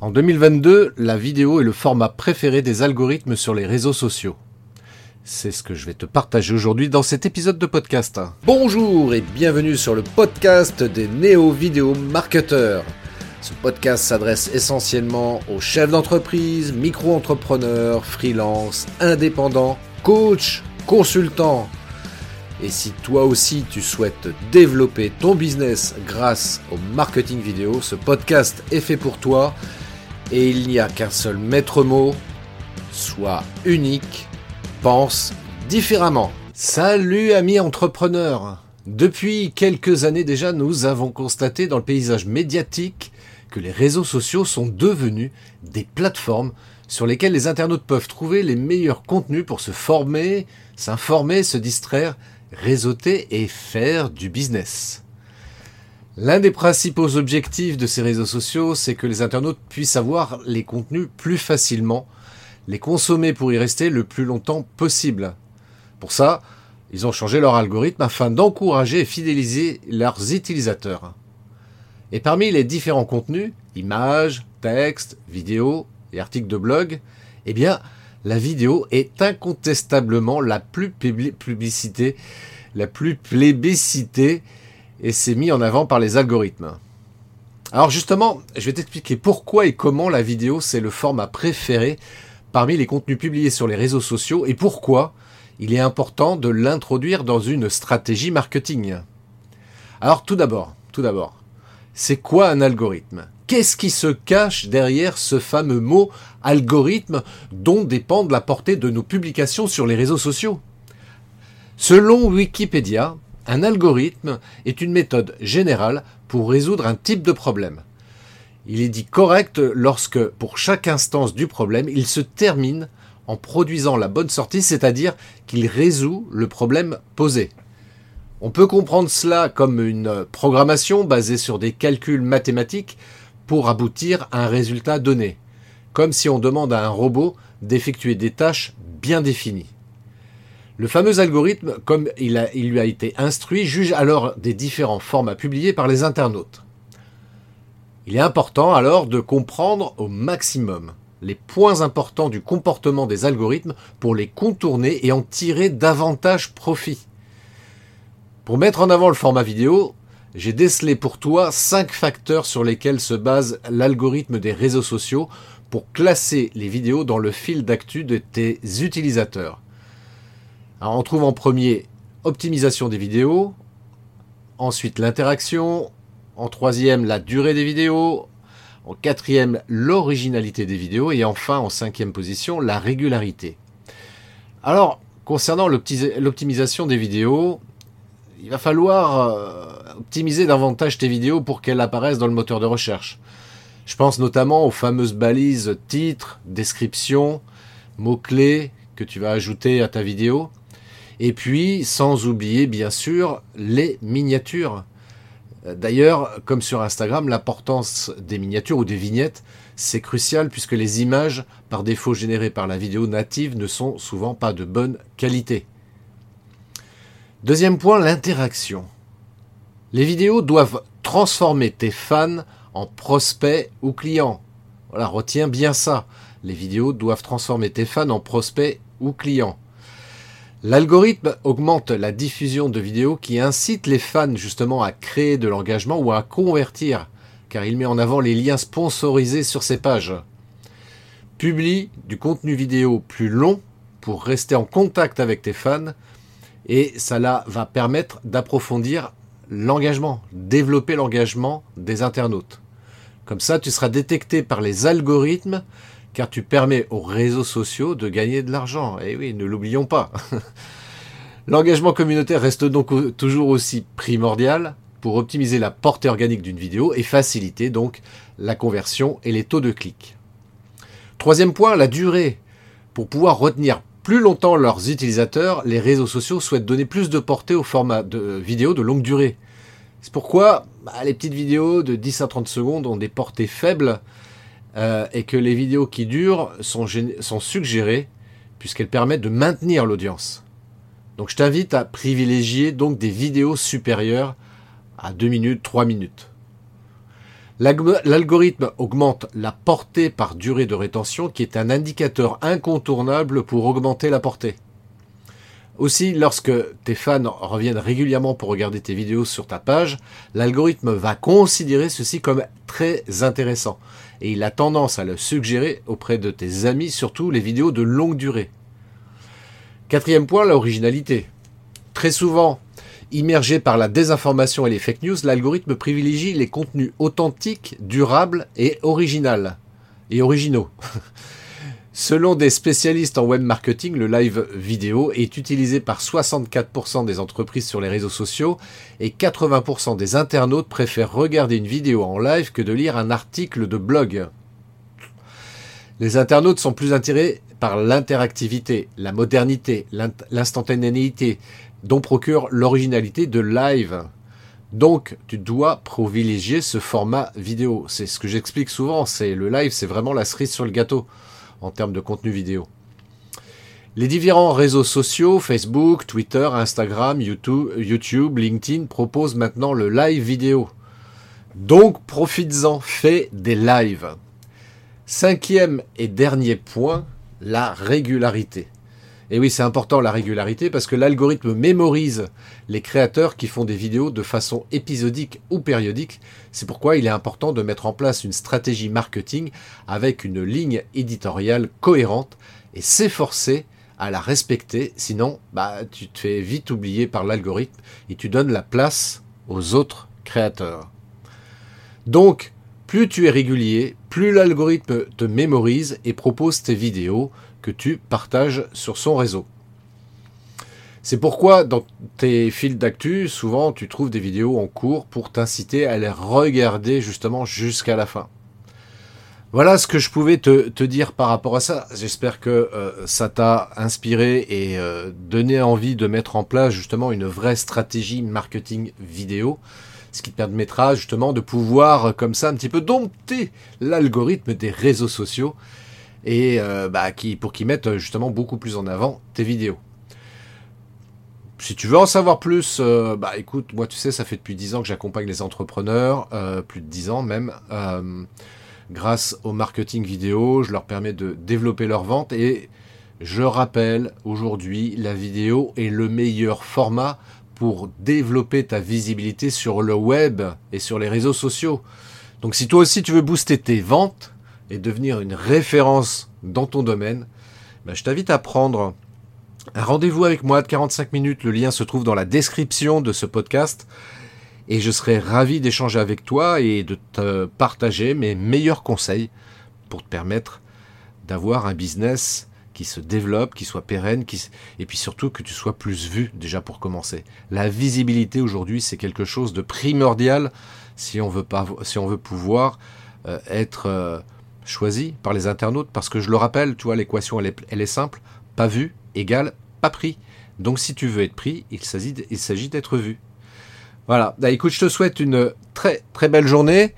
En 2022, la vidéo est le format préféré des algorithmes sur les réseaux sociaux. C'est ce que je vais te partager aujourd'hui dans cet épisode de podcast. Bonjour et bienvenue sur le podcast des néo-vidéo marketeurs. Ce podcast s'adresse essentiellement aux chefs d'entreprise, micro-entrepreneurs, freelance, indépendants, coachs, consultants. Et si toi aussi tu souhaites développer ton business grâce au marketing vidéo, ce podcast est fait pour toi et il n'y a qu'un seul maître mot, sois unique, pense différemment. Salut amis entrepreneurs Depuis quelques années déjà, nous avons constaté dans le paysage médiatique que les réseaux sociaux sont devenus des plateformes sur lesquelles les internautes peuvent trouver les meilleurs contenus pour se former, s'informer, se distraire, réseauter et faire du business. L'un des principaux objectifs de ces réseaux sociaux, c'est que les internautes puissent avoir les contenus plus facilement, les consommer pour y rester le plus longtemps possible. Pour ça, ils ont changé leur algorithme afin d'encourager et fidéliser leurs utilisateurs. Et parmi les différents contenus, images, textes, vidéos et articles de blog, eh bien, la vidéo est incontestablement la plus publicité, la plus plébiscitée et c'est mis en avant par les algorithmes. Alors justement, je vais t'expliquer pourquoi et comment la vidéo c'est le format préféré parmi les contenus publiés sur les réseaux sociaux et pourquoi il est important de l'introduire dans une stratégie marketing. Alors tout d'abord, tout d'abord, c'est quoi un algorithme? Qu'est-ce qui se cache derrière ce fameux mot algorithme dont dépend la portée de nos publications sur les réseaux sociaux? Selon Wikipédia, un algorithme est une méthode générale pour résoudre un type de problème. Il est dit correct lorsque, pour chaque instance du problème, il se termine en produisant la bonne sortie, c'est-à-dire qu'il résout le problème posé. On peut comprendre cela comme une programmation basée sur des calculs mathématiques pour aboutir à un résultat donné, comme si on demande à un robot d'effectuer des tâches bien définies. Le fameux algorithme, comme il, lui a été instruit, juge alors des différents formats publiés par les internautes. Il est important alors de comprendre au maximum les points importants du comportement des algorithmes pour les contourner et en tirer davantage profit. Pour mettre en avant le format vidéo, j'ai décelé pour toi 5 facteurs sur lesquels se base l'algorithme des réseaux sociaux pour classer les vidéos dans le fil d'actu de tes utilisateurs. On trouve en premier optimisation des vidéos, ensuite l'interaction, en troisième la durée des vidéos, en quatrième l'originalité des vidéos et enfin en cinquième position la régularité. Alors concernant l'optimisation des vidéos, il va falloir euh, optimiser davantage tes vidéos pour qu'elles apparaissent dans le moteur de recherche. Je pense notamment aux fameuses balises titre, description, mots-clés que tu vas ajouter à ta vidéo. Et puis, sans oublier bien sûr les miniatures. D'ailleurs, comme sur Instagram, l'importance des miniatures ou des vignettes, c'est crucial puisque les images, par défaut générées par la vidéo native, ne sont souvent pas de bonne qualité. Deuxième point, l'interaction. Les vidéos doivent transformer tes fans en prospects ou clients. Voilà, retiens bien ça. Les vidéos doivent transformer tes fans en prospects ou clients. L'algorithme augmente la diffusion de vidéos qui incitent les fans justement à créer de l'engagement ou à convertir, car il met en avant les liens sponsorisés sur ses pages. Publie du contenu vidéo plus long pour rester en contact avec tes fans et cela va permettre d'approfondir l'engagement, développer l'engagement des internautes. Comme ça, tu seras détecté par les algorithmes car tu permets aux réseaux sociaux de gagner de l'argent. Et eh oui, ne l'oublions pas. L'engagement communautaire reste donc toujours aussi primordial pour optimiser la portée organique d'une vidéo et faciliter donc la conversion et les taux de clic. Troisième point, la durée. Pour pouvoir retenir plus longtemps leurs utilisateurs, les réseaux sociaux souhaitent donner plus de portée au format de vidéo de longue durée. C'est pourquoi bah, les petites vidéos de 10 à 30 secondes ont des portées faibles euh, et que les vidéos qui durent sont, suggérées puisqu'elles permettent de maintenir l'audience. Donc je t'invite à privilégier donc des vidéos supérieures à 2 minutes, 3 minutes. L'algorithme augmente la portée par durée de rétention qui est un indicateur incontournable pour augmenter la portée. Aussi, lorsque tes fans reviennent régulièrement pour regarder tes vidéos sur ta page, l'algorithme va considérer ceci comme très intéressant et il a tendance à le suggérer auprès de tes amis, surtout les vidéos de longue durée. Quatrième point, l'originalité. Très souvent, immergé par la désinformation et les fake news, l'algorithme privilégie les contenus authentiques, durables et originaux. Et originaux. Selon des spécialistes en web marketing, le live vidéo est utilisé par 64% des entreprises sur les réseaux sociaux et 80% des internautes préfèrent regarder une vidéo en live que de lire un article de blog. Les internautes sont plus attirés par l'interactivité, la modernité, l'instantanéité, dont procure l'originalité de live. Donc, tu dois privilégier ce format vidéo. C'est ce que j'explique souvent. C'est le live, c'est vraiment la cerise sur le gâteau en termes de contenu vidéo. Les différents réseaux sociaux, Facebook, Twitter, Instagram, YouTube, LinkedIn, proposent maintenant le live vidéo. Donc profites-en, fais des lives. Cinquième et dernier point, la régularité. Et oui, c'est important la régularité parce que l'algorithme mémorise les créateurs qui font des vidéos de façon épisodique ou périodique. C'est pourquoi il est important de mettre en place une stratégie marketing avec une ligne éditoriale cohérente et s'efforcer à la respecter. Sinon, bah, tu te fais vite oublier par l'algorithme et tu donnes la place aux autres créateurs. Donc, plus tu es régulier, plus l'algorithme te mémorise et propose tes vidéos que tu partages sur son réseau. C'est pourquoi dans tes fils d'actu, souvent tu trouves des vidéos en cours pour t'inciter à les regarder justement jusqu'à la fin. Voilà ce que je pouvais te, dire par rapport à ça. J'espère que euh, ça t'a inspiré et euh, donné envie de mettre en place justement une vraie stratégie marketing vidéo, ce qui te permettra justement de pouvoir comme ça un petit peu dompter l'algorithme des réseaux sociaux et euh, bah, qui, pour qu'ils mettent justement beaucoup plus en avant tes vidéos. Si tu veux en savoir plus, euh, bah écoute, moi tu sais, ça fait depuis 10 ans que j'accompagne les entrepreneurs, euh, plus de 10 ans même, grâce au marketing vidéo, je leur permets de développer leur vente et je rappelle, aujourd'hui, la vidéo est le meilleur format pour développer ta visibilité sur le web et sur les réseaux sociaux. Donc si toi aussi tu veux booster tes ventes, et devenir une référence dans ton domaine, ben, je t'invite à prendre un rendez-vous avec moi de 45 minutes. Le lien se trouve dans la description de ce podcast. Et je serai ravi d'échanger avec toi et de te partager mes meilleurs conseils pour te permettre d'avoir un business qui se développe, qui soit pérenne, et puis surtout que tu sois plus vu déjà pour commencer. La visibilité aujourd'hui, c'est quelque chose de primordial si on veut, pouvoir euh, être... Euh, choisi par les internautes parce que je le rappelle, tu vois, l'équation elle est, elle est simple, pas vu égale pas pris. Donc si tu veux être pris, il s'agit d'être vu. Voilà, bah, écoute, je te souhaite une très très belle journée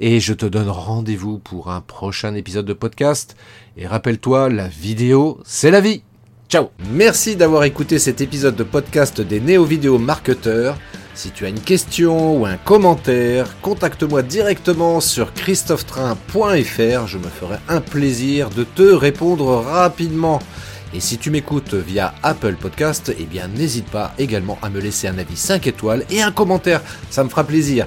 et je te donne rendez-vous pour un prochain épisode de podcast. Et rappelle-toi, la vidéo, c'est la vie. Ciao Merci d'avoir écouté cet épisode de podcast des néo-vidéo marketeurs. Si tu as une question ou un commentaire, contacte-moi directement sur christophetrain.fr, je me ferai un plaisir de te répondre rapidement. Et si tu m'écoutes via Apple Podcast, eh bien n'hésite pas également à me laisser un avis 5 étoiles et un commentaire, ça me fera plaisir.